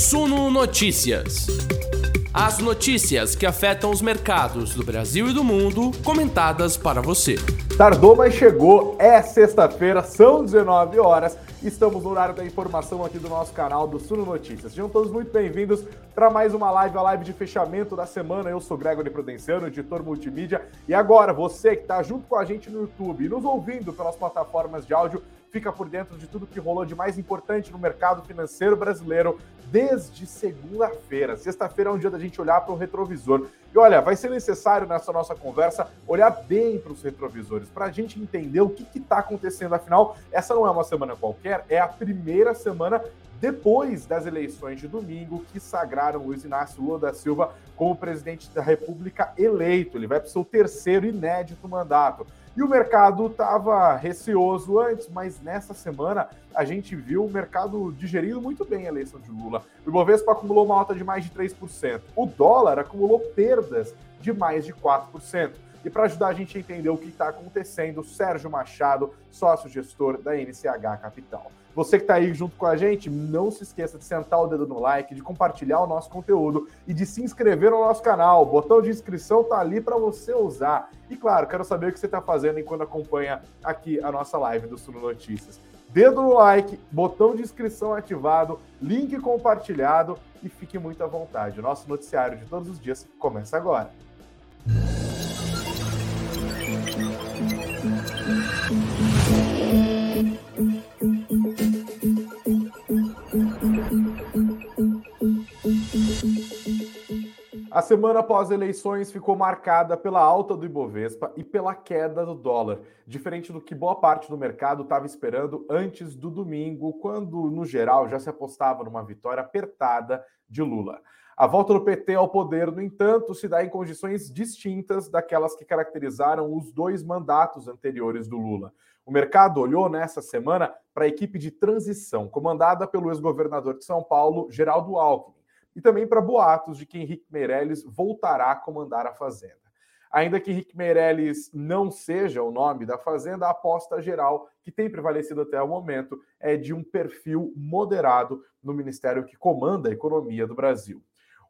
Suno Notícias. As notícias que afetam os mercados do Brasil e do mundo, comentadas para você. Tardou, mas chegou. É sexta-feira, são 19 horas. Estamos no horário da informação aqui do nosso canal do Suno Notícias. Sejam todos muito bem-vindos para mais uma live, a live de fechamento da semana. Eu sou Gregory Prudenciano, editor multimídia. E agora, você que está junto com a gente no YouTube e nos ouvindo pelas plataformas de áudio, fica por dentro de tudo que rolou de mais importante no mercado financeiro brasileiro desde segunda-feira. Sexta-feira é um dia da gente olhar para o retrovisor. E olha, vai ser necessário nessa nossa conversa olhar bem para os retrovisores, para a gente entender o que está acontecendo. Afinal, essa não é uma semana qualquer, é a primeira semana depois das eleições de domingo que sagraram Luiz Inácio Lula da Silva como presidente da República eleito. Ele vai para o seu terceiro inédito mandato. E o mercado estava receoso antes, mas nessa semana a gente viu o mercado digerindo muito bem a eleição de Lula. O Ibovespa acumulou uma alta de mais de 3%. O dólar acumulou perdas de mais de 4%. E para ajudar a gente a entender o que está acontecendo, Sérgio Machado, sócio-gestor da NCH Capital. Você que está aí junto com a gente, não se esqueça de sentar o dedo no like, de compartilhar o nosso conteúdo e de se inscrever no nosso canal. O botão de inscrição está ali para você usar. E claro, quero saber o que você está fazendo enquanto acompanha aqui a nossa live do Suno Notícias. Dedo no like, botão de inscrição ativado, link compartilhado e fique muito à vontade. O nosso noticiário de todos os dias começa agora. A semana após eleições ficou marcada pela alta do Ibovespa e pela queda do dólar, diferente do que boa parte do mercado estava esperando antes do domingo, quando, no geral, já se apostava numa vitória apertada de Lula. A volta do PT ao poder, no entanto, se dá em condições distintas daquelas que caracterizaram os dois mandatos anteriores do Lula. O mercado olhou nessa semana para a equipe de transição, comandada pelo ex-governador de São Paulo, Geraldo Alckmin e também para boatos de que Henrique Meirelles voltará a comandar a Fazenda. Ainda que Henrique Meirelles não seja o nome da Fazenda, a aposta geral que tem prevalecido até o momento é de um perfil moderado no ministério que comanda a economia do Brasil.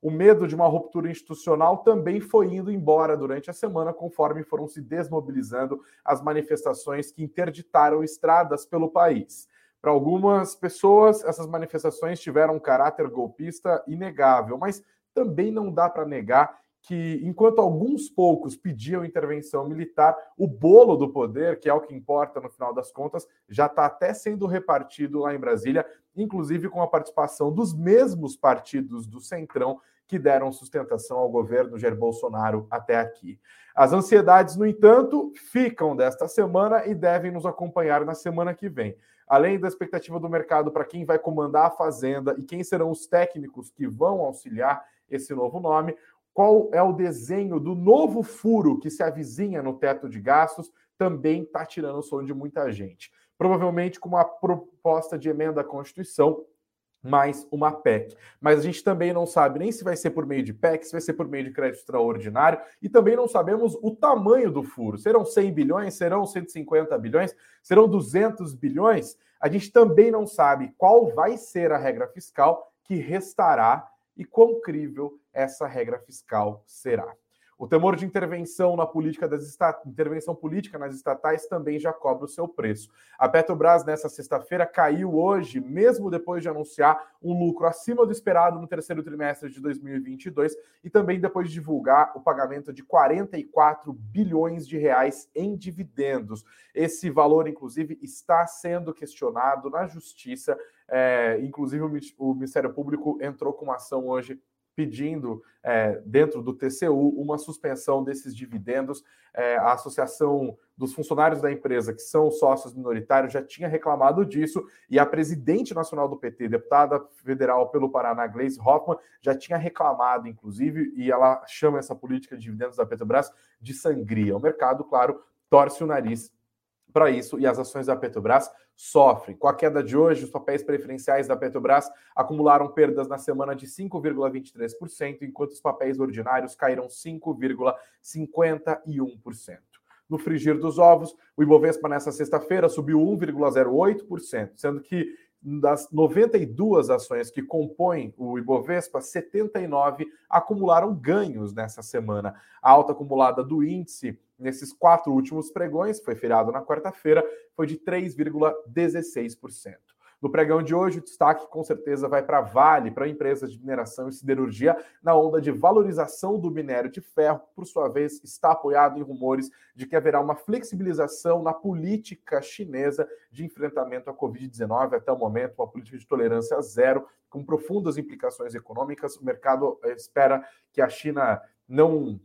O medo de uma ruptura institucional também foi indo embora durante a semana, conforme foram se desmobilizando as manifestações que interditaram estradas pelo país. Para algumas pessoas, essas manifestações tiveram um caráter golpista inegável, mas também não dá para negar que, enquanto alguns poucos pediam intervenção militar, o bolo do poder, que é o que importa no final das contas, já está até sendo repartido lá em Brasília, inclusive com a participação dos mesmos partidos do Centrão que deram sustentação ao governo Jair Bolsonaro até aqui. As ansiedades, no entanto, ficam desta semana e devem nos acompanhar na semana que vem além da expectativa do mercado para quem vai comandar a Fazenda e quem serão os técnicos que vão auxiliar esse novo nome, qual é o desenho do novo furo que se avizinha no teto de gastos, também está tirando o som de muita gente. Provavelmente com uma proposta de emenda à Constituição mais uma PEC. Mas a gente também não sabe nem se vai ser por meio de PEC, se vai ser por meio de crédito extraordinário, e também não sabemos o tamanho do furo. Serão 100 bilhões, serão 150 bilhões, serão 200 bilhões? A gente também não sabe qual vai ser a regra fiscal que restará e quão crível essa regra fiscal será. O temor de intervenção na política das intervenção política nas estatais também já cobra o seu preço. A Petrobras nessa sexta-feira caiu hoje, mesmo depois de anunciar um lucro acima do esperado no terceiro trimestre de 2022 e também depois de divulgar o pagamento de 44 bilhões de reais em dividendos. Esse valor, inclusive, está sendo questionado na justiça. É, inclusive, o Ministério Público entrou com uma ação hoje pedindo, é, dentro do TCU, uma suspensão desses dividendos. É, a Associação dos Funcionários da Empresa, que são sócios minoritários, já tinha reclamado disso, e a presidente nacional do PT, deputada federal pelo Paraná, Gleisi Hoffmann, já tinha reclamado, inclusive, e ela chama essa política de dividendos da Petrobras de sangria. O mercado, claro, torce o nariz para isso e as ações da Petrobras sofrem. Com a queda de hoje, os papéis preferenciais da Petrobras acumularam perdas na semana de 5,23%, enquanto os papéis ordinários caíram 5,51%. No frigir dos ovos, o Ibovespa nessa sexta-feira subiu 1,08%, sendo que das 92 ações que compõem o Ibovespa, 79 acumularam ganhos nessa semana. A alta acumulada do índice nesses quatro últimos pregões, foi feriado na quarta-feira, foi de 3,16%. No pregão de hoje, o destaque com certeza vai para Vale, para empresas de mineração e siderurgia, na onda de valorização do minério de ferro, por sua vez, está apoiado em rumores de que haverá uma flexibilização na política chinesa de enfrentamento à Covid-19. Até o momento, uma política de tolerância zero, com profundas implicações econômicas. O mercado eh, espera que a China não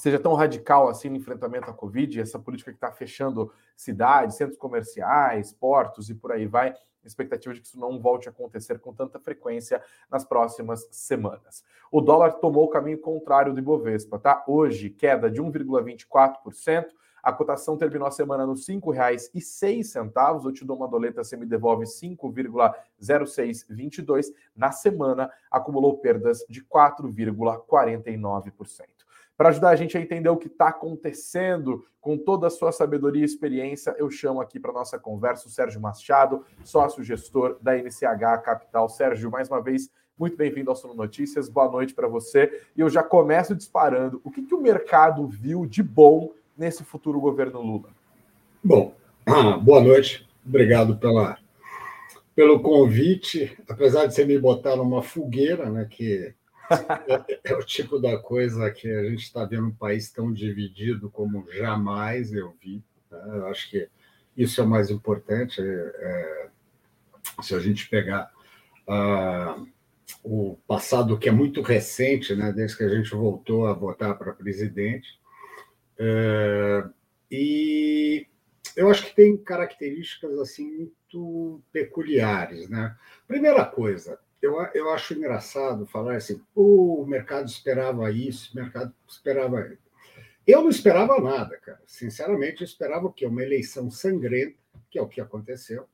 seja tão radical assim no enfrentamento à Covid, essa política que está fechando cidades, centros comerciais, portos e por aí vai, expectativa de que isso não volte a acontecer com tanta frequência nas próximas semanas. O dólar tomou o caminho contrário do Ibovespa, tá? Hoje, queda de 1,24%. A cotação terminou a semana nos R$ 5,06. Eu te dou uma doleta, você me devolve 5,0622. Na semana, acumulou perdas de 4,49%. Para ajudar a gente a entender o que está acontecendo com toda a sua sabedoria e experiência, eu chamo aqui para nossa conversa o Sérgio Machado, sócio gestor da NCH Capital. Sérgio, mais uma vez, muito bem-vindo ao Sono Notícias. Boa noite para você. E eu já começo disparando. O que, que o mercado viu de bom nesse futuro governo Lula? Bom, boa noite. Obrigado pela, pelo convite. Apesar de você me botar numa fogueira, né, que é, é, o tipo da coisa que a gente está vendo um país tão dividido como jamais eu vi. Né? Eu acho que isso é o mais importante. É, é se a gente pegar uh, o passado, que é muito recente, né, desde que a gente voltou a votar para presidente, uh, e eu acho que tem características assim muito peculiares. Né? Primeira coisa, eu, eu acho engraçado falar assim, o mercado esperava isso, o mercado esperava. Eu não esperava nada, cara. Sinceramente, eu esperava o quê? Uma eleição sangrenta, que é o que aconteceu.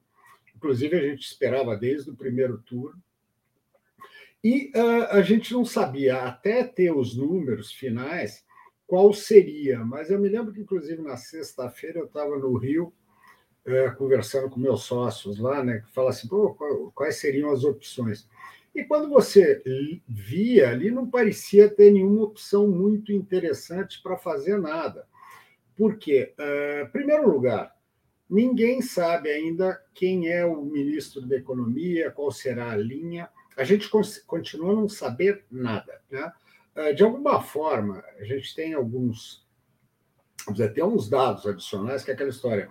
Inclusive, a gente esperava desde o primeiro turno. E uh, a gente não sabia, até ter os números finais, qual seria. Mas eu me lembro que, inclusive, na sexta-feira eu estava no Rio, uh, conversando com meus sócios lá, né, que fala assim, quais seriam as opções. E quando você via ali, não parecia ter nenhuma opção muito interessante para fazer nada. Por quê? Uh, primeiro lugar, ninguém sabe ainda quem é o ministro da Economia, qual será a linha. A gente continua não saber nada. Né? Uh, de alguma forma, a gente tem alguns. Tem uns dados adicionais, que é aquela história.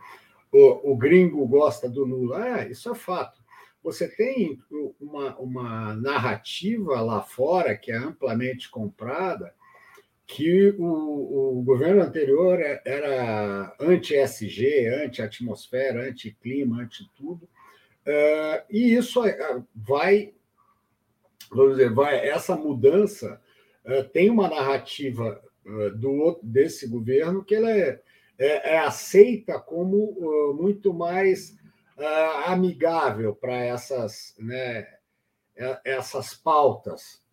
O, o gringo gosta do Lula. É, isso é fato você tem uma, uma narrativa lá fora que é amplamente comprada, que o, o governo anterior é, era anti-SG, anti-atmosfera, anti-clima, anti-tudo, uh, e isso eh, vai, vamos dizer, vai, essa mudança uh, tem uma narrativa uh, do, desse governo que ela é, é, é aceita como muito mais uh, amigável para essas, né, é, essas pautas.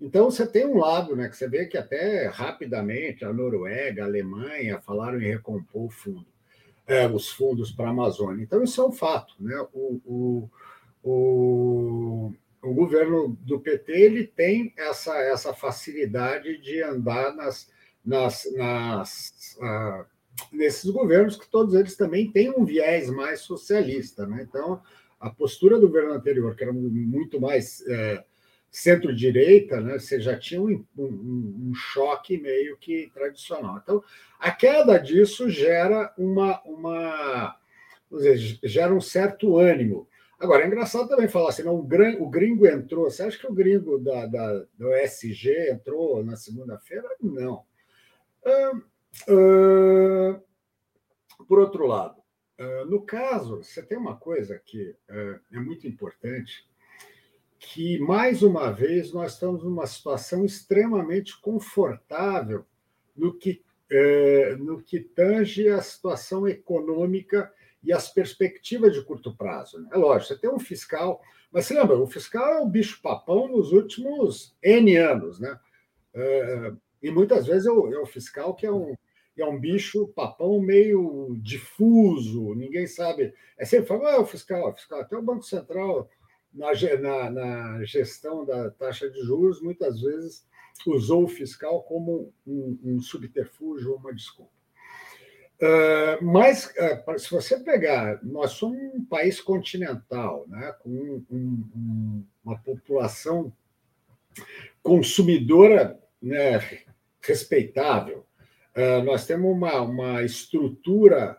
Então, você tem um lado, né, que você vê que até rapidamente a Noruega, a Alemanha falaram em recompor fundo, é, os fundos para a Amazônia. Então, isso é um fato. Né? O, o, o, o governo do PT ele tem essa, essa facilidade de andar nas, nas, nas uh, nesses governos, que todos eles também têm um viés mais socialista. Né? Então, a postura do governo anterior, que era muito mais é, centro-direita, né? você já tinha um, um, um, choque meio que tradicional. Então, a queda disso gera uma. uma dizer, gera um certo ânimo. Agora, é engraçado também falar assim, não, o gringo entrou. Você acha que o gringo da, da do SG entrou na segunda-feira? Não. Hum, por outro lado, uh, no caso, você tem uma coisa que uh, é muito importante, que mais uma vez nós estamos numa situação extremamente confortável no que no que tange a situação econômica e as perspectivas de curto prazo. Né? É lógico, você tem um fiscal, mas você lembra, o fiscal é o bicho-papão nos últimos N anos, né? e muitas vezes é é o fiscal que é um, é um bicho papão meio difuso, ninguém sabe. É sempre fala, ah, o fiscal, o fiscal, até o Banco Central, na, na, na, gestão da taxa de juros, muitas vezes usou o fiscal como um, um subterfúgio, uma desculpa. Uh, mas, uh, se você pegar, nós somos um país continental, né, com um, um, uma população consumidora né, respeitável. Uh, nós temos uma, uma estrutura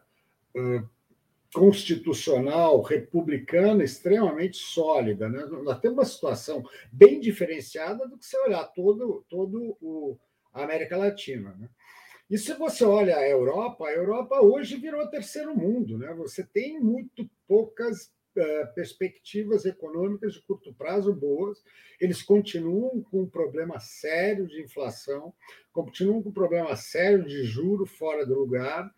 constitucional republicana extremamente sólida. Né? Nós temos uma situação bem diferenciada do que se olhar todo, todo o, a América Latina. Né? E se você olha a Europa, a Europa hoje virou terceiro mundo. Né? Você tem muito poucas uh, perspectivas econômicas de curto prazo boas. Eles continuam com um problema sério de inflação, continuam com um problema sério de juro fora do lugar.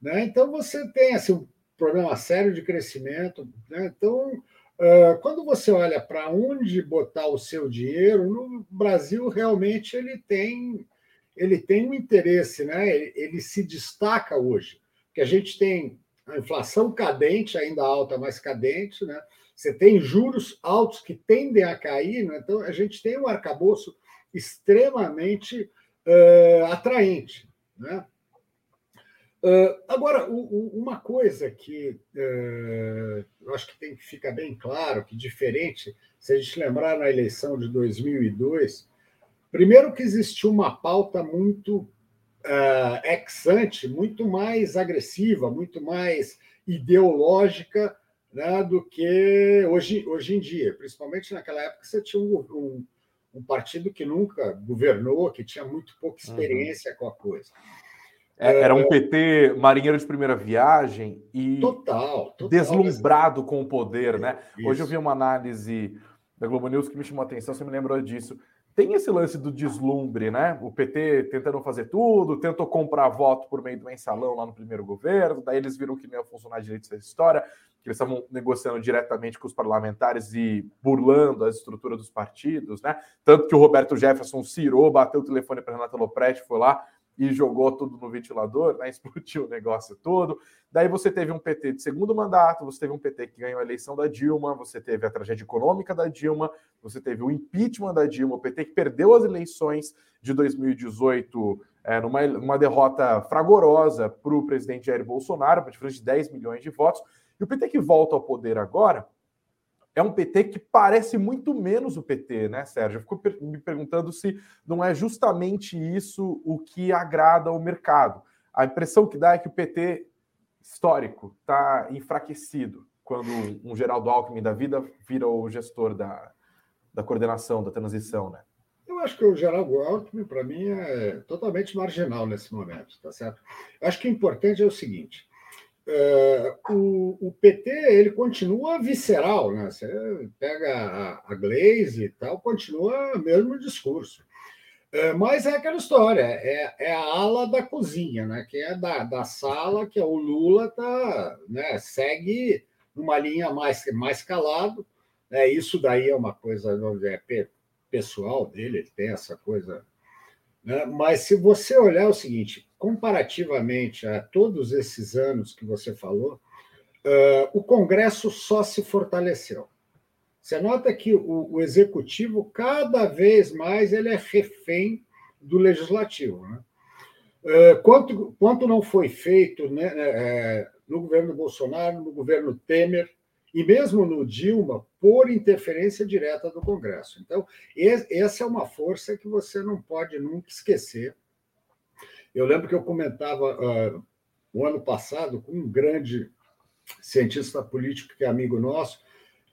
Né? Então, você tem assim, um problema sério de crescimento. Né? Então, uh, quando você olha para onde botar o seu dinheiro, no Brasil realmente ele tem ele tem um interesse, né? Ele, ele se destaca hoje, que a gente tem a inflação cadente, ainda alta, mas cadente, né? Você tem juros altos que tendem a cair, né? então a gente tem um arcabouço extremamente uh, atraente, né? Uh, agora, o, o, uma coisa que uh, eu acho que tem que ficar bem claro, que diferente, se a gente lembrar na eleição de 2002, Primeiro que existiu uma pauta muito uh, ex-ante, muito mais agressiva, muito mais ideológica né, do que hoje, hoje em dia. Principalmente naquela época você tinha um, um, um partido que nunca governou, que tinha muito pouca uhum. experiência uhum. com a coisa. É, era um é. PT marinheiro de primeira viagem e total, total deslumbrado com o poder, né? Isso. Hoje eu vi uma análise da Globo News que me chamou a atenção, você me lembrou disso tem esse lance do deslumbre, né? O PT tentando fazer tudo, tentou comprar voto por meio do mensalão lá no primeiro governo, daí eles viram que não ia funcionar direito essa história, que eles estavam negociando diretamente com os parlamentares e burlando a estrutura dos partidos, né? Tanto que o Roberto Jefferson cirou, bateu o telefone para Renata Lopretti, foi lá e jogou tudo no ventilador, né? explodiu o negócio todo. Daí você teve um PT de segundo mandato, você teve um PT que ganhou a eleição da Dilma, você teve a tragédia econômica da Dilma, você teve o impeachment da Dilma, o PT que perdeu as eleições de 2018 é, numa, numa derrota fragorosa para o presidente Jair Bolsonaro, para diferença de 10 milhões de votos, e o PT que volta ao poder agora é um PT que parece muito menos o PT, né, Sérgio? Eu fico me perguntando se não é justamente isso o que agrada ao mercado. A impressão que dá é que o PT histórico está enfraquecido quando um Geraldo Alckmin da vida vira o gestor da, da coordenação, da transição, né? Eu acho que o Geraldo Alckmin, para mim, é totalmente marginal nesse momento, tá certo? Eu acho que o importante é o seguinte: Uh, o, o, PT ele continua visceral, né? Você pega a, a Glaze e tal, continua o mesmo discurso. Uh, mas é aquela história, é, é, a ala da cozinha, né? Que é da, da sala que é o Lula tá, né? segue numa linha mais, mais calado. Né? Isso daí é uma coisa é, pessoal dele, ele tem essa coisa. Né? Mas se você olhar o seguinte, comparativamente a todos esses anos que você falou, uh, o Congresso só se fortaleceu. Você nota que o, o, executivo cada vez mais ele é refém do legislativo. Né? Uh, quanto, quanto não foi feito né, é, no governo Bolsonaro, no governo Temer e mesmo no Dilma por interferência direta do Congresso. Então, essa é uma força que você não pode nunca esquecer eu lembro que eu comentava uh, o ano passado com um grande cientista político que é amigo nosso,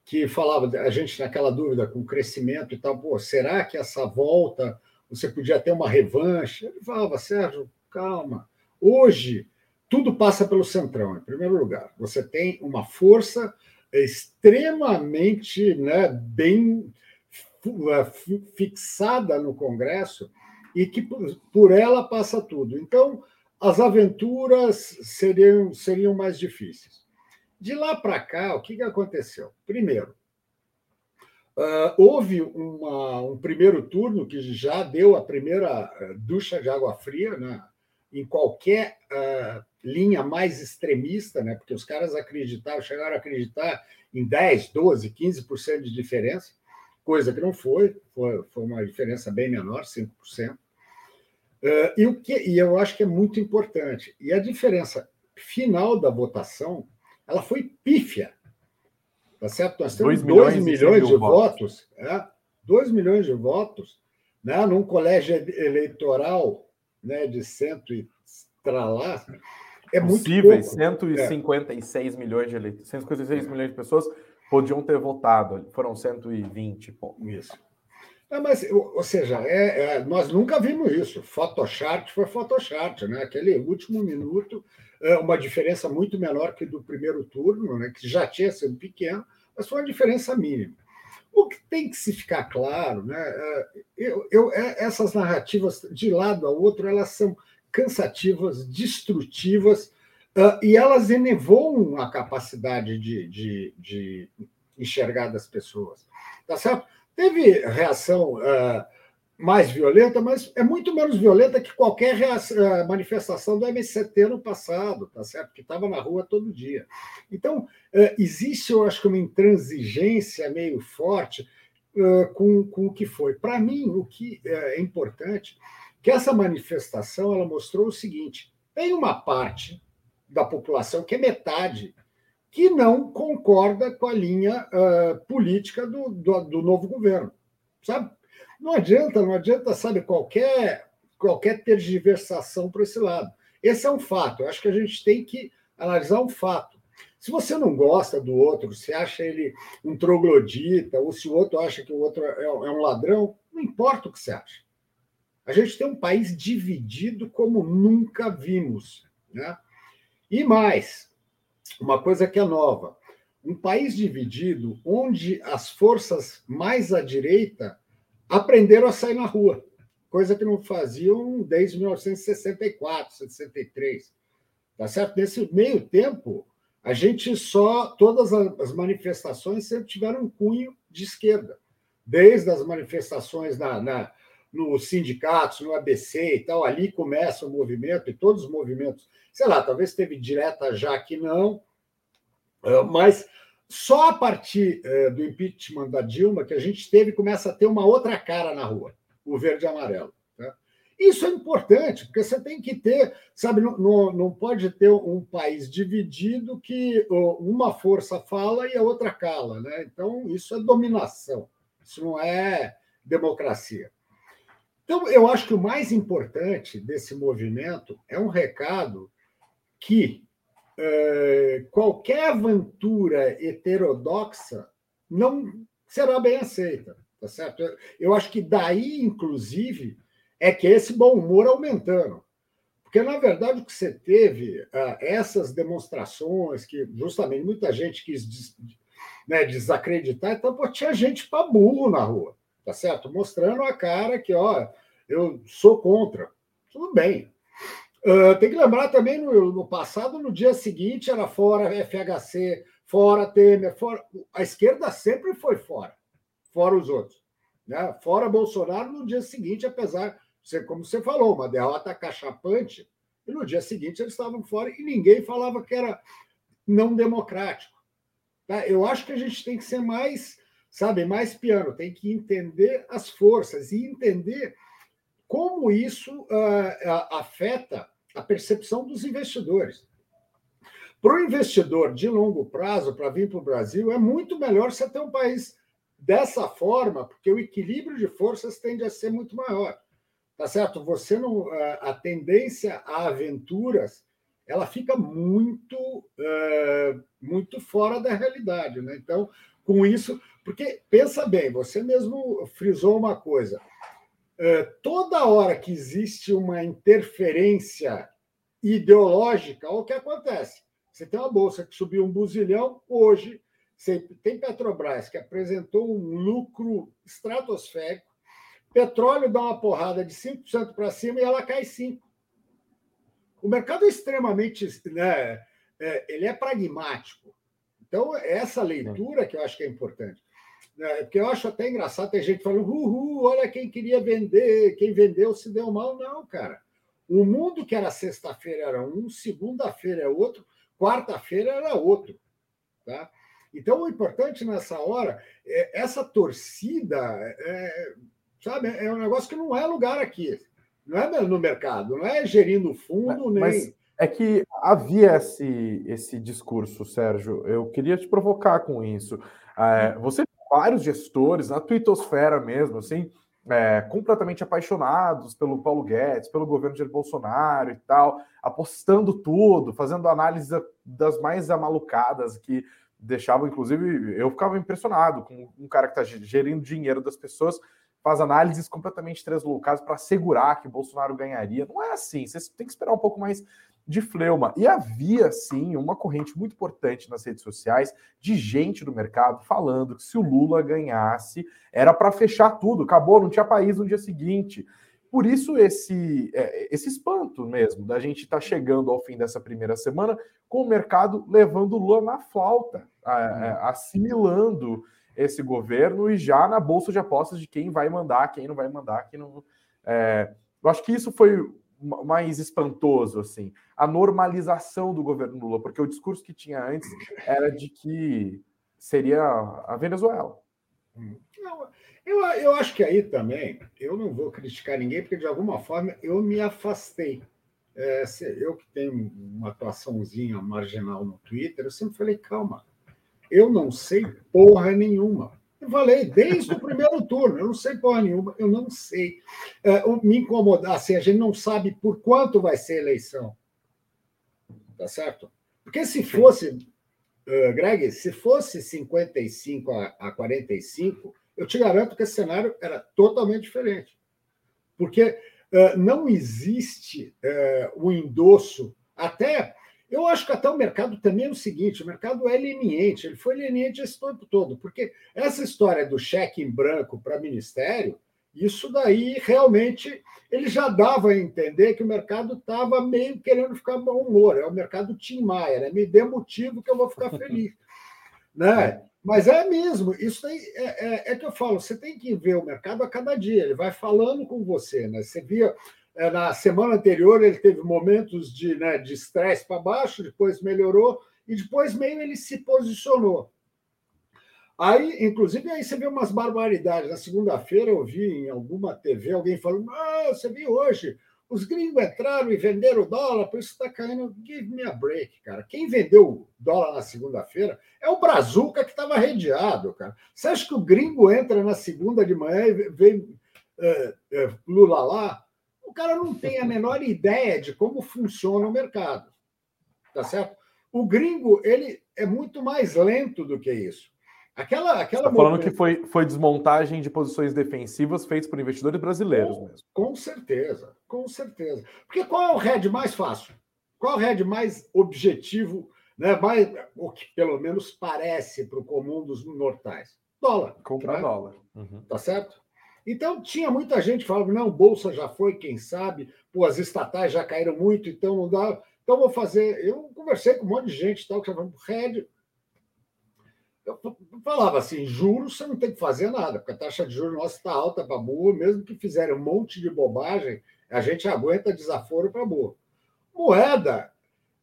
que falava, a gente naquela dúvida com o crescimento e tal, pô, será que essa volta você podia ter uma revanche? Ele falava, Sérgio, calma. Hoje, tudo passa pelo Centrão, em primeiro lugar. Você tem uma força extremamente né, bem fixada no Congresso e que por ela passa tudo. Então, as aventuras seriam, seriam mais difíceis. De lá para cá, o que, que aconteceu? Primeiro, uh, houve uma, um primeiro turno que já deu a primeira eh, ducha de água fria, né? Em qualquer uh, linha mais extremista, né? porque os caras acreditaram, chegaram a acreditar em 10, 12, 15% de diferença, coisa que não foi, foi, foi uma diferença bem menor, 5%. Uh, e, o que, e eu acho que é muito importante. E a diferença final da votação ela foi pífia. Tá certo? Nós temos 2 milhões, 2 milhões de votos, é, 2 milhões de votos né, num colégio eleitoral né, de cento e tralá, é Possíveis, muito pouco. 156 é. milhões de eleitores, 156 milhões de pessoas podiam ter votado, foram 120 pouco. Isso. É, mas, ou seja, é, é, nós nunca vimos isso. Photoshop foi Photoshop, né? Aquele último minuto, é, uma diferença muito menor que do primeiro turno, né? que já tinha sido pequeno, mas foi uma diferença mínima. O que tem que se ficar claro, né? É, eu, eu, é, essas narrativas de lado a outro, elas são cansativas, destrutivas, uh, e elas enevoam a capacidade de, de, de, enxergar das pessoas. Tá certo? Teve reação uh, mais violenta, mas é muito menos violenta que qualquer uh, manifestação do MST no passado, tá certo? Que estava na rua todo dia. Então, existe, eu acho que, uma intransigência meio forte com, com o que foi. Para mim, o que é importante que essa manifestação ela mostrou o seguinte: tem uma parte da população, que é metade, que não concorda com a linha política do, do, do, novo governo. Sabe? Não adianta, não adianta, sabe, qualquer, qualquer tergiversação para esse lado. Esse é um fato. Eu acho que a gente tem que analisar um fato. Se você não gosta do outro, se acha ele um troglodita, ou se o outro acha que o outro é, é um ladrão, não importa o que você acha. A gente tem um país dividido como nunca vimos. Né? E mais, uma coisa que é nova: um país dividido onde as forças mais à direita aprenderam a sair na rua, coisa que não faziam desde 1964, 63. Tá certo? Nesse meio tempo, a gente só. Todas as manifestações sempre tiveram um cunho de esquerda. Desde as manifestações na, na nos sindicatos, no ABC e tal, ali começa o movimento, e todos os movimentos, sei lá, talvez teve direta já que não, é, mas só a partir é, do impeachment da Dilma que a gente teve, começa a ter uma outra cara na rua, o verde e amarelo. Né? Isso é importante, porque você tem que ter, sabe, não, não pode ter um país dividido que uma força fala e a outra cala. Né? Então, isso é dominação, isso não é democracia. Então, eu acho que o mais importante desse movimento é um recado que qualquer aventura heterodoxa não será bem aceita, tá certo? Eu acho que daí, inclusive, é que esse bom humor aumentando. Porque, na verdade, o que você teve, ah, essas demonstrações, que justamente muita gente quis né, desacreditar, então pô, tinha gente para burro na rua tá certo? Mostrando a cara que, ó, eu sou contra. Tudo bem. Uh, tem que lembrar também, no, no, passado, no dia seguinte, era fora FHC, fora Temer, fora. A esquerda sempre foi fora, fora os outros. Né? Fora Bolsonaro no dia seguinte, apesar de como você falou, uma derrota cachapante, e no dia seguinte eles estavam fora e ninguém falava que era não democrático. Tá? Eu acho que a gente tem que ser mais sabe, mais piano, tem que entender as forças e entender como isso uh, afeta a percepção dos investidores. Para o investidor de longo prazo, para vir para o Brasil, é muito melhor você ter um país dessa forma, porque o equilíbrio de forças tende a ser muito maior. Tá certo? Você não. A tendência a aventuras ela fica muito, uh, muito fora da realidade. Né? Então, com isso, porque pensa bem, você mesmo frisou uma coisa. É, toda hora que existe uma interferência ideológica, o que acontece? Você tem uma bolsa que subiu um buzilhão, hoje você tem Petrobras, que apresentou um lucro estratosférico, petróleo dá uma porrada de 5% para cima e ela cai 5%. O mercado é extremamente. Né, é, ele é pragmático. Então, essa leitura que eu acho que é importante. Né? Porque eu acho até engraçado ter gente falando, uhul, olha quem queria vender, quem vendeu se deu mal. Não, cara. O mundo que era sexta-feira era um, segunda-feira é outro, quarta-feira era outro. Tá? Então, o importante nessa hora é essa torcida, é, sabe, é um negócio que não é lugar aqui. Não é no mercado, não é gerindo fundo, nem. Mas é que havia esse, esse discurso, Sérgio. Eu queria te provocar com isso. É, você vários gestores na twittosfera mesmo, assim, é, completamente apaixonados pelo Paulo Guedes, pelo governo de Bolsonaro e tal, apostando tudo, fazendo análise das mais amalucadas que deixavam, inclusive, eu ficava impressionado com um cara que está gerindo dinheiro das pessoas, faz análises completamente translocadas para assegurar que Bolsonaro ganharia. Não é assim, você tem que esperar um pouco mais de fleuma. E havia, sim, uma corrente muito importante nas redes sociais de gente do mercado falando que se o Lula ganhasse, era para fechar tudo, acabou, não tinha país no dia seguinte. Por isso, esse, é, esse espanto mesmo da gente estar tá chegando ao fim dessa primeira semana com o mercado levando o Lula na flauta, é, assimilando esse governo e já na bolsa de apostas de quem vai mandar, quem não vai mandar, quem não. É, eu acho que isso foi mais espantoso, assim, a normalização do governo Lula, porque o discurso que tinha antes era de que seria a Venezuela. Eu, eu acho que aí também, eu não vou criticar ninguém, porque de alguma forma eu me afastei. É, eu que tenho uma atuaçãozinha marginal no Twitter, eu sempre falei, calma, eu não sei porra nenhuma. Eu falei, desde o primeiro turno, eu não sei porra nenhuma, eu não sei. É, me incomodar, assim, a gente não sabe por quanto vai ser a eleição. Tá certo? Porque se fosse, uh, Greg, se fosse 55 a, a 45, eu te garanto que esse cenário era totalmente diferente. Porque uh, não existe uh, o endosso, até eu acho que até o mercado também é o seguinte: o mercado é leniente, ele foi leniente esse tempo todo, porque essa história do cheque em branco para ministério, isso daí realmente ele já dava a entender que o mercado estava meio querendo ficar bom humor. É o mercado Tim Maia, né? me dê motivo que eu vou ficar feliz. né? Mas é mesmo, isso aí é, é, é, que eu falo, você tem que ver o mercado a cada dia, ele vai falando com você, né? Você via é, na semana anterior ele teve momentos de né, estresse para baixo, depois melhorou e depois meio ele se posicionou. Aí, inclusive, aí você vê umas barbaridades. Na segunda-feira eu vi em alguma TV alguém falando: ah, você viu hoje, os gringos entraram e venderam o dólar, por isso está caindo. Give me a break, cara. Quem vendeu dólar na segunda-feira é o Brazuca que estava redeado, cara. Você acha que o gringo entra na segunda de manhã e vem é, é, Lula lá? O cara não tem a menor ideia de como funciona o mercado. Tá certo? O gringo, ele é muito mais lento do que isso. Aquela, aquela tá falando que foi, foi desmontagem de posições defensivas feitas por investidores brasileiros com, mesmo. Com certeza, com certeza. Porque qual é o head mais fácil? Qual é o head mais objetivo, né? mais, o que pelo menos parece para o comum dos mortais? Dólar. Comprar né? dólar. Uhum. Tá certo? Então, tinha muita gente falava: não, Bolsa já foi, quem sabe, pô, as estatais já caíram muito, então não dá. Então, vou fazer. Eu conversei com um monte de gente tal, que falava: Red. Eu falava assim: juros você não tem que fazer nada, porque a taxa de juros nossa está alta para boa, mesmo que fizerem um monte de bobagem, a gente aguenta desaforo para boa. Moeda,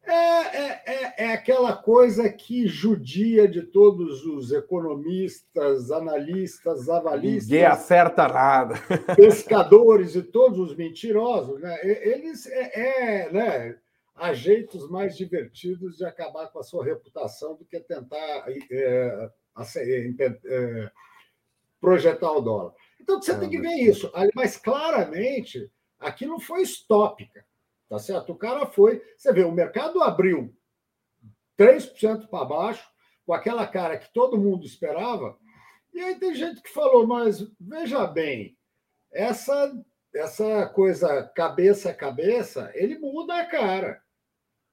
é, é, é, é, aquela coisa que judia de todos os economistas, analistas, avalistas. Ninguém acerta nada. pescadores e todos os mentirosos. Né? Eles é, é né, ajeitos mais divertidos de acabar com a sua reputação do que tentar é, é, projetar o dólar. Então você tem que ver isso. Mas claramente, aqui não foi estópica. Tá certo? O cara foi. Você vê, o mercado abriu 3% para baixo, com aquela cara que todo mundo esperava. E aí tem gente que falou, mas veja bem, essa essa coisa cabeça a cabeça, ele muda a cara.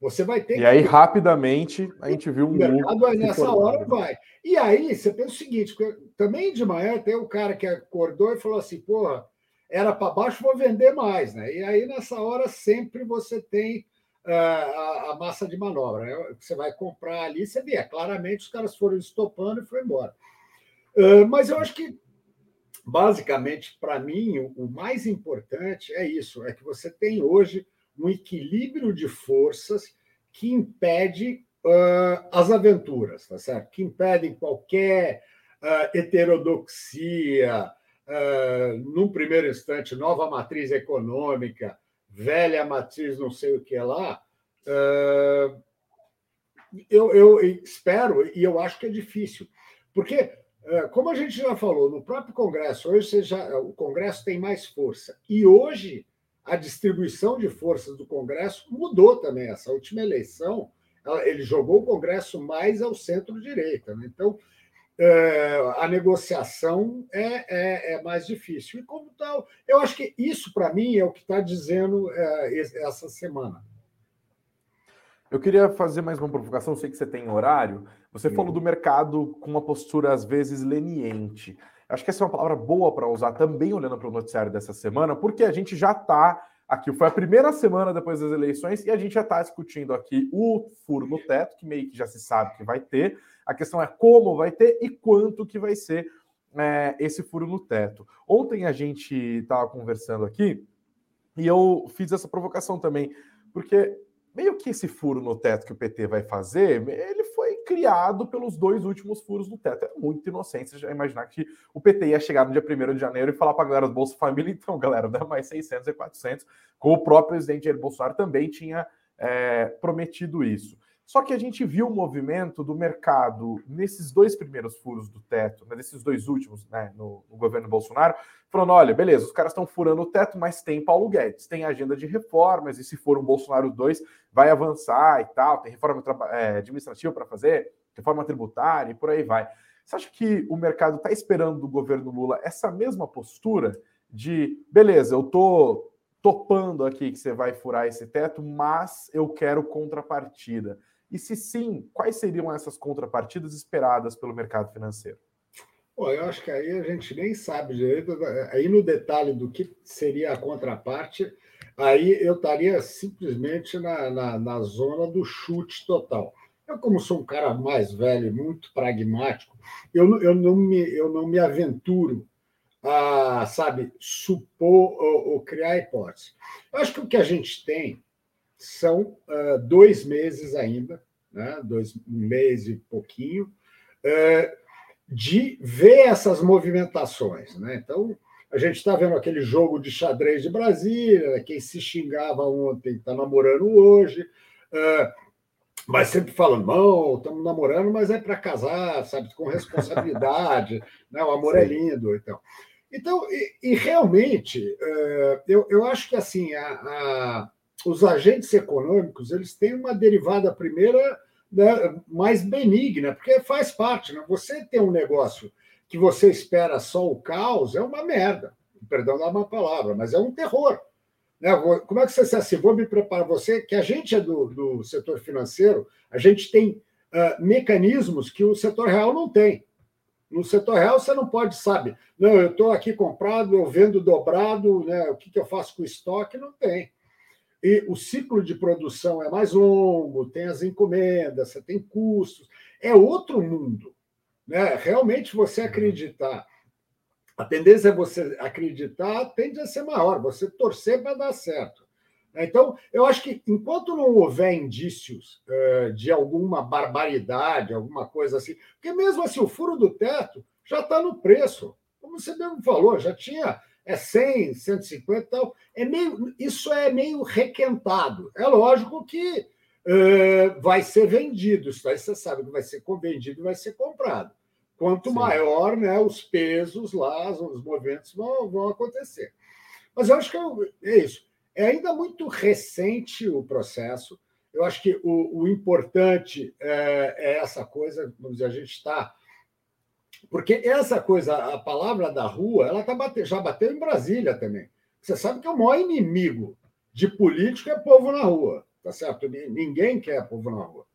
Você vai ter E que... aí, rapidamente, a gente viu um. O mercado aí, nessa hora vai. E aí, você pensa o seguinte: também de manhã tem o cara que acordou e falou assim, porra, era para baixo, vou vender mais. Né? E aí, nessa hora, sempre você tem uh, a, a, massa de manobra. Né? Você vai comprar ali, você vê, claramente os caras foram estopando e foi embora. Uh, mas eu acho que, basicamente, para mim, o, o, mais importante é isso: é que você tem hoje um equilíbrio de forças que impede uh, as aventuras, tá certo? Que impedem qualquer uh, heterodoxia, uh, num primeiro instante, nova matriz econômica, velha matriz não sei o que lá. Uh, eu, eu espero e eu acho que é difícil, porque como a gente já falou no próprio Congresso, hoje já, o Congresso tem mais força e hoje a distribuição de forças do Congresso mudou também. Essa última eleição, ele jogou o Congresso mais ao centro-direita. Né? Então, é, a negociação é, é, é, mais difícil. E como tal, eu acho que isso, para mim, é o que está dizendo é, essa semana. Eu queria fazer mais uma provocação, sei que você tem horário. Você Sim. falou do mercado com uma postura, às vezes, leniente. Acho que essa é uma palavra boa para usar também olhando para o noticiário dessa semana, porque a gente já está aqui. Foi a primeira semana depois das eleições e a gente já está discutindo aqui o furo no teto, que meio que já se sabe que vai ter. A questão é como vai ter e quanto que vai ser é, esse furo no teto. Ontem a gente estava conversando aqui e eu fiz essa provocação também, porque meio que esse furo no teto que o PT vai fazer, ele criado pelos dois últimos furos no teto. É muito inocente já imaginar que o PT ia chegar no dia 1 de janeiro e falar para a galera do Bolsa Família, então, galera, dá mais 600 e 400, como o próprio presidente Jair Bolsonaro também tinha é, prometido isso. Só que a gente viu o movimento do mercado nesses dois primeiros furos do teto, né, nesses dois últimos, né, no, no governo Bolsonaro, falando: olha, beleza, os caras estão furando o teto, mas tem Paulo Guedes, tem agenda de reformas, e se for um Bolsonaro 2, vai avançar e tal, tem reforma é, administrativa para fazer, reforma tributária e por aí vai. Você acha que o mercado está esperando do governo Lula essa mesma postura de, beleza, eu estou topando aqui que você vai furar esse teto, mas eu quero contrapartida? E se sim, quais seriam essas contrapartidas esperadas pelo mercado financeiro? Eu acho que aí a gente nem sabe direito, aí no detalhe do que seria a contraparte, aí eu estaria simplesmente na, na, na zona do chute total. Eu, como sou um cara mais velho, muito pragmático, eu, eu, não, me, eu não me aventuro a, sabe, supor ou, ou criar hipótese. Eu acho que o que a gente tem são uh, dois meses ainda, né, dois, um mês e pouquinho, uh, de ver essas movimentações. Né? Então, a gente está vendo aquele jogo de xadrez de Brasília, né? quem se xingava ontem está namorando hoje, uh, mas sempre falando, não, estamos namorando, mas é para casar, sabe, com responsabilidade, né? o amor é Sim. é lindo. Então, então e, e realmente, eu, eu acho que assim, a, a os agentes econômicos eles têm uma derivada primeira né, mais benigna, porque faz parte. Né? Você tem um negócio que você espera só o caos, é uma merda. Perdão da uma palavra, mas é um terror. Né? Como é que você assim? Vou me preparar você, que a gente é do, do setor financeiro, a gente tem uh, mecanismos que o setor real não tem. No setor real, você não pode, sabe, não, eu estou aqui comprado, eu vendo dobrado, né? o que, que eu faço com o estoque? Não tem. E o ciclo de produção é mais longo, tem as encomendas, você tem custos, é outro mundo. Né? Realmente você acreditar, a tendência é você acreditar, tende a ser maior, você torcer para dar certo. Então, eu acho que enquanto não houver indícios uh, de alguma barbaridade, alguma coisa assim, porque mesmo assim, o furo do teto já está no preço. Como você mesmo falou, já tinha é 100, 150 e tal. É meio, isso é meio requentado. É lógico que uh, vai ser vendido, isso aí você sabe que vai ser vendido e vai ser comprado. Quanto Sim. maior né, os pesos lá, os movimentos vão, vão acontecer. Mas eu acho que é, é isso. É ainda muito recente o processo. Eu acho que o, o importante é, é, essa coisa, vamos dizer, a gente está porque essa coisa, a palavra da rua, ela tá bate, já bateu em Brasília também. Você sabe que é o maior inimigo de político é povo na rua, tá certo? Ninguém quer povo na rua.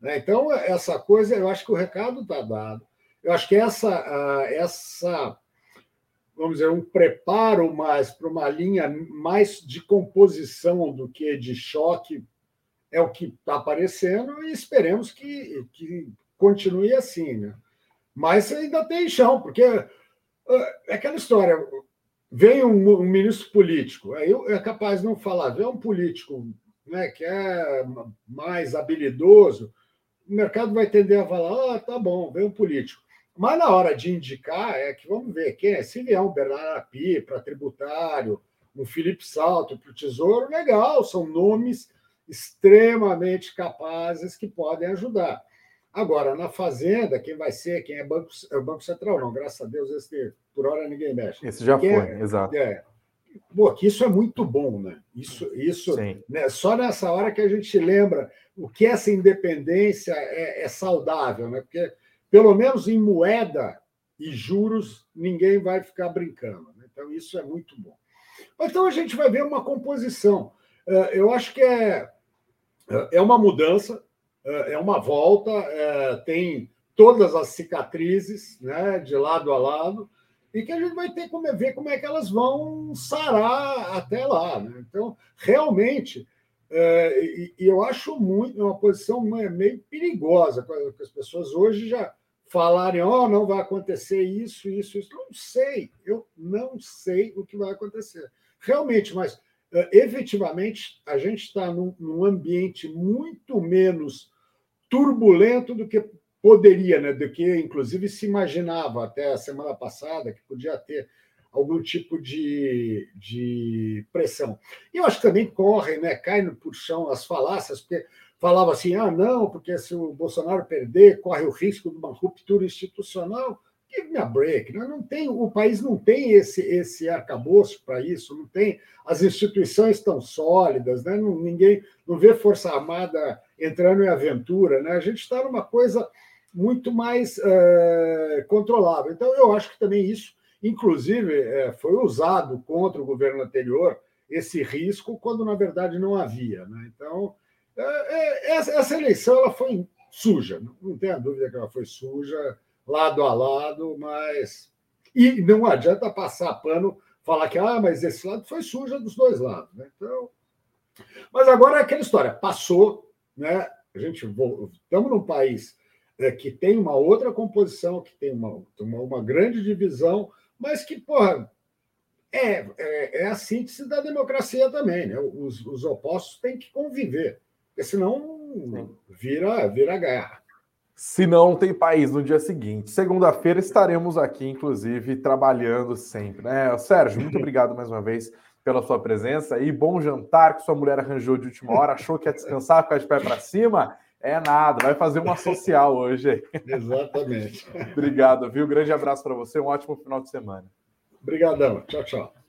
Né? Então, essa coisa, eu acho que o recado está dado. Eu acho que essa, essa, vamos dizer, um preparo mais para uma linha mais de composição do que de choque é o que está aparecendo e esperemos que, que continue assim, né? Mas ainda tem chão, porque é aquela história. vem um, um, ministro político, aí é capaz de não falar, vem um político né, que é mais habilidoso, o mercado vai tender a falar, ah, tá bom, vem um político. Mas na hora de indicar, é que vamos ver quem é. Se vier um Bernardo Api para tributário, um Felipe Salto para o Tesouro, legal, são nomes extremamente capazes que podem ajudar. Agora, na Fazenda, quem vai ser, quem é Banco, é o Banco Central, não, graças a Deus, esse por hora ninguém mexe. Esse já quem foi, é, exato. É, pô, que isso é muito bom, né? Isso, isso né, só nessa hora que a gente lembra o que essa independência é, é saudável, né? Porque, pelo menos em moeda e juros, ninguém vai ficar brincando. Né? Então, isso é muito bom. Então, a gente vai ver uma composição. É, eu acho que é, é uma mudança, é, é uma volta, é, tem todas as cicatrizes né, de lado a lado, e que a gente vai ter que ver como é que elas vão sarar até lá. Né? Então, realmente, é, e, e, eu acho muito uma posição meio perigosa, que as pessoas hoje já falarem, oh, não vai acontecer isso, isso, isso. Não sei, eu não sei o que vai acontecer. Realmente, mas efetivamente a gente está num, num ambiente muito menos turbulento do que poderia, né? do que inclusive se imaginava até a semana passada que podia ter algum tipo de, de pressão. E eu acho que também corre, né? cai no chão as falácias, porque falava assim: ah, não, porque se o Bolsonaro perder, corre o risco de uma ruptura institucional. Give me a break. Né? Não tem, o país não tem esse, esse arcabouço para isso, não tem. As instituições estão sólidas, né? não, ninguém não vê Força Armada entrando em aventura. Né? A gente está numa coisa muito mais é, controlável. Então, eu acho que também isso, inclusive, é, foi usado contra o governo anterior, esse risco, quando na verdade não havia. Né? Então, é, essa eleição ela foi suja, não tenha dúvida que ela foi suja lado a lado, mas. E não adianta passar pano, falar que ah, mas esse lado foi suja dos dois lados. Né? Então. Mas agora é aquela história, passou, né? A gente estamos num país é, que tem uma outra composição, que tem uma, uma, uma grande divisão, mas que, porra, é, é, é, a síntese da democracia também, né? Os, os opostos têm que conviver, porque senão vira, vira guerra. Se não tem país no dia seguinte. Segunda-feira estaremos aqui, inclusive, trabalhando sempre, né? Sérgio, muito obrigado mais uma vez pela sua presença e bom jantar que sua mulher arranjou de última hora, achou que ia descansar, ficar de pé para cima. É nada, vai fazer uma social hoje. Exatamente. obrigado, viu? Grande abraço para você, um ótimo final de semana. Obrigadão. Tchau, tchau.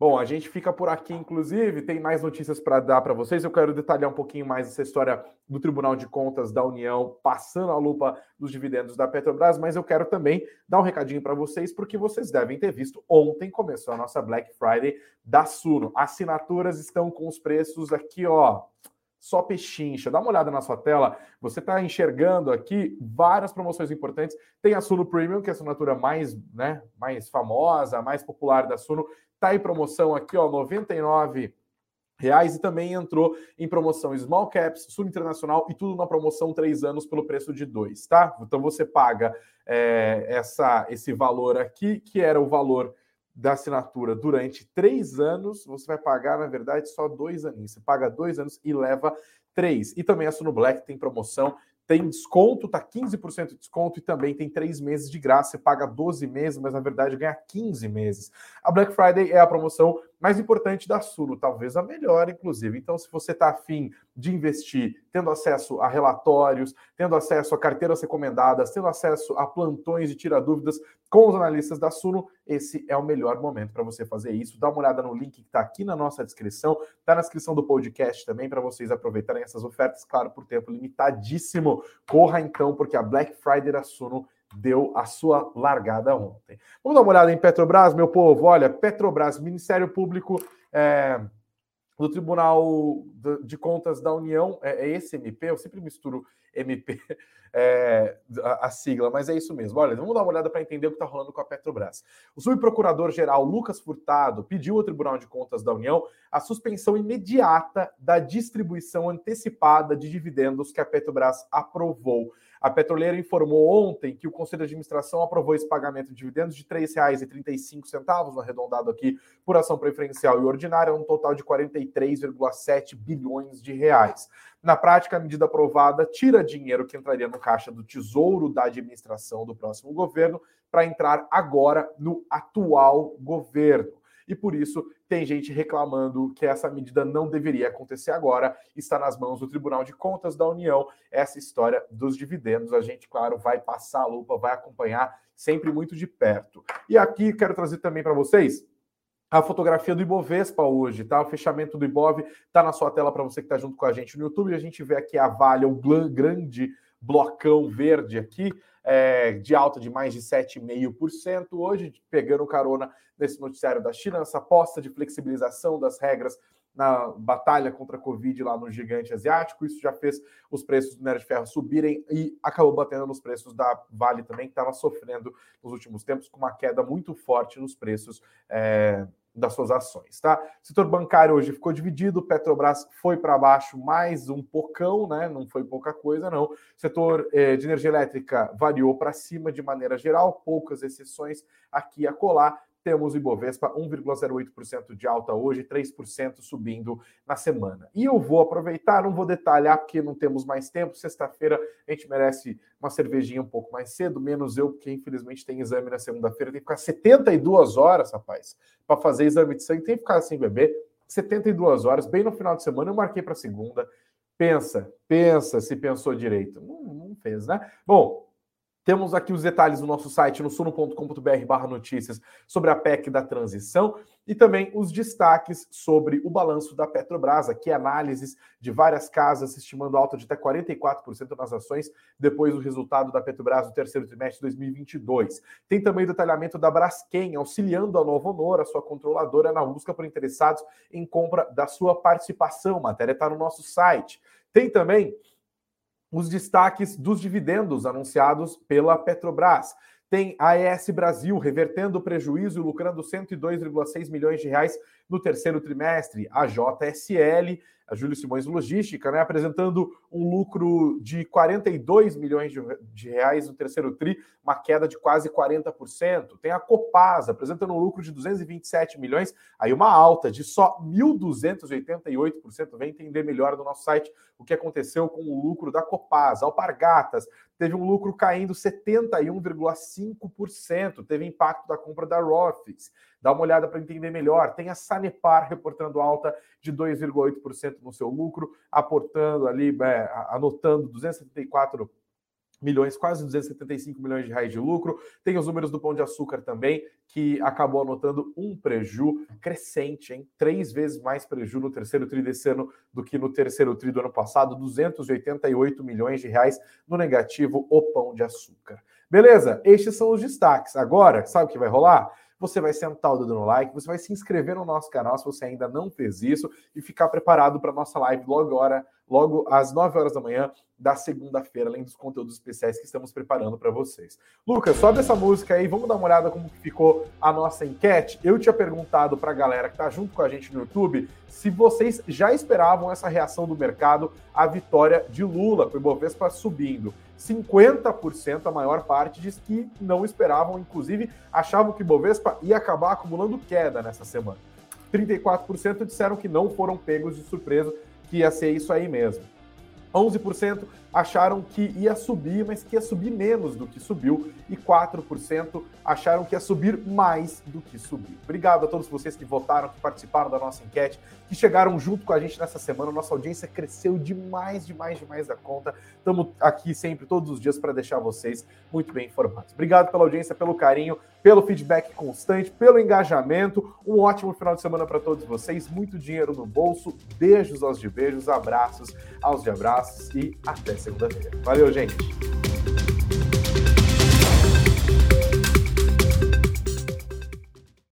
Bom, a gente fica por aqui, inclusive, tem mais notícias para dar para vocês. Eu quero detalhar um pouquinho mais essa história do Tribunal de Contas da União passando a lupa dos dividendos da Petrobras, mas eu quero também dar um recadinho para vocês, porque vocês devem ter visto ontem começou a nossa Black Friday da Suno. Assinaturas estão com os preços aqui, ó, só pechincha. Dá uma olhada na sua tela, você está enxergando aqui várias promoções importantes. Tem a Suno Premium, que é a assinatura mais, né, mais famosa, mais popular da Suno, Tá em promoção aqui, ó, 99 reais e também entrou em promoção Small Caps, Sul Internacional e tudo na promoção três anos pelo preço de dois, tá? Então você paga é, essa, esse valor aqui, que era o valor da assinatura durante três anos, você vai pagar, na verdade, só dois aninhos. Você paga dois anos e leva três. E também a Suno Black tem promoção tem desconto, tá 15% de desconto e também tem três meses de graça. Você paga 12 meses, mas na verdade ganha 15 meses. A Black Friday é a promoção mais importante da Suno, talvez a melhor, inclusive. Então, se você está afim de investir, tendo acesso a relatórios, tendo acesso a carteiras recomendadas, tendo acesso a plantões de tira dúvidas com os analistas da Suno, esse é o melhor momento para você fazer isso. Dá uma olhada no link que está aqui na nossa descrição, está na descrição do podcast também, para vocês aproveitarem essas ofertas, claro, por tempo limitadíssimo. Corra então, porque a Black Friday da Suno deu a sua largada ontem. Vamos dar uma olhada em Petrobras, meu povo. Olha, Petrobras, Ministério Público é, do Tribunal de Contas da União, é, é esse MP, eu sempre misturo MP, é, a, a, sigla, mas é isso mesmo. Olha, vamos dar uma olhada para entender o que está rolando com a Petrobras. O subprocurador-geral Lucas Furtado pediu ao Tribunal de Contas da União a suspensão imediata da distribuição antecipada de dividendos que a Petrobras aprovou. A petroleira informou ontem que o Conselho de Administração aprovou esse pagamento de dividendos de R$ 3,35, arredondado aqui por ação preferencial e ordinária, um total de 43,7 bilhões de reais. Na prática, a medida aprovada tira dinheiro que entraria no caixa do Tesouro da administração do próximo governo para entrar agora no atual governo. E por isso tem gente reclamando que essa medida não deveria acontecer agora, está nas mãos do Tribunal de Contas da União. Essa história dos dividendos, a gente, claro, vai passar a lupa, vai acompanhar sempre muito de perto. E aqui quero trazer também para vocês a fotografia do Ibovespa hoje, tá? O fechamento do Ibov tá na sua tela para você que está junto com a gente no YouTube. A gente vê aqui a Vale, o grande blocão verde aqui, é, de alta de mais de 7,5% hoje, pegando carona nesse noticiário da China, essa aposta de flexibilização das regras na batalha contra a Covid lá no gigante asiático. Isso já fez os preços do minério de ferro subirem e acabou batendo nos preços da Vale também, que estava sofrendo nos últimos tempos com uma queda muito forte nos preços é, das suas ações, tá? O setor bancário hoje ficou dividido, Petrobras foi para baixo mais um pocão, né? Não foi pouca coisa, não. O setor eh, de energia elétrica variou para cima de maneira geral, poucas exceções aqui a colar. Temos o Ibovespa 1,08% de alta hoje, 3% subindo na semana. E eu vou aproveitar, não vou detalhar porque não temos mais tempo. Sexta-feira a gente merece uma cervejinha um pouco mais cedo, menos eu, porque infelizmente tem exame na segunda-feira. Tem que ficar 72 horas, rapaz, para fazer exame de sangue. Tem que ficar sem beber 72 horas, bem no final de semana. Eu marquei para segunda. Pensa, pensa se pensou direito. Não, não fez, né? Bom, temos aqui os detalhes no nosso site, no suno.com.br barra notícias, sobre a PEC da transição e também os destaques sobre o balanço da Petrobras, aqui análises de várias casas estimando alta de até 44% nas ações depois do resultado da Petrobras no terceiro trimestre de 2022. Tem também o detalhamento da Braskem, auxiliando a Novo Honor, a sua controladora, na busca por interessados em compra da sua participação. A matéria está no nosso site. Tem também os destaques dos dividendos anunciados pela Petrobras. Tem a AES Brasil revertendo prejuízo e lucrando 102,6 milhões de reais no terceiro trimestre. A JSL a Júlio Simões Logística, né, apresentando um lucro de 42 milhões de, reais no terceiro TRI, uma queda de quase 40%. Tem a Copasa apresentando um lucro de 227 milhões, aí uma alta de só 1.288%. Vem entender melhor no nosso site o que aconteceu com o lucro da Copasa. Alpargatas teve um lucro caindo 71,5%, teve impacto da compra da Rofis. Dá uma olhada para entender melhor. Tem a Sanepar reportando alta de 2,8% no seu lucro, aportando ali, é, anotando 274 milhões, quase 275 milhões de reais de lucro. Tem os números do Pão de Açúcar também, que acabou anotando um preju crescente, hein? Três vezes mais preju no terceiro tri desse ano do que no terceiro tri do ano passado, 288 milhões de reais no negativo o Pão de Açúcar. Beleza? Estes são os destaques. Agora, sabe o que vai rolar? você vai sentar o dedo no like, você vai se inscrever no nosso canal se você ainda não fez isso e ficar preparado para a nossa live logo agora, logo às 9 horas da manhã da segunda-feira, além dos conteúdos especiais que estamos preparando para vocês. Lucas, sobe essa música aí, vamos dar uma olhada como ficou a nossa enquete. Eu tinha perguntado para a galera que está junto com a gente no YouTube se vocês já esperavam essa reação do mercado à vitória de Lula, com o Ibovespa subindo. 50%, a maior parte, diz que não esperavam, inclusive achavam que o Ibovespa ia acabar acumulando queda nessa semana. 34% disseram que não foram pegos de surpresa, que ia ser isso aí mesmo. 11% acharam que ia subir, mas que ia subir menos do que subiu, e 4% acharam que ia subir mais do que subiu. Obrigado a todos vocês que votaram, que participaram da nossa enquete, que chegaram junto com a gente nessa semana. Nossa audiência cresceu demais, demais, demais da conta. Estamos aqui sempre, todos os dias, para deixar vocês muito bem informados. Obrigado pela audiência, pelo carinho, pelo feedback constante, pelo engajamento. Um ótimo final de semana para todos vocês. Muito dinheiro no bolso. Beijos aos de beijos, abraços aos de abraços e até segunda-feira. Valeu, gente!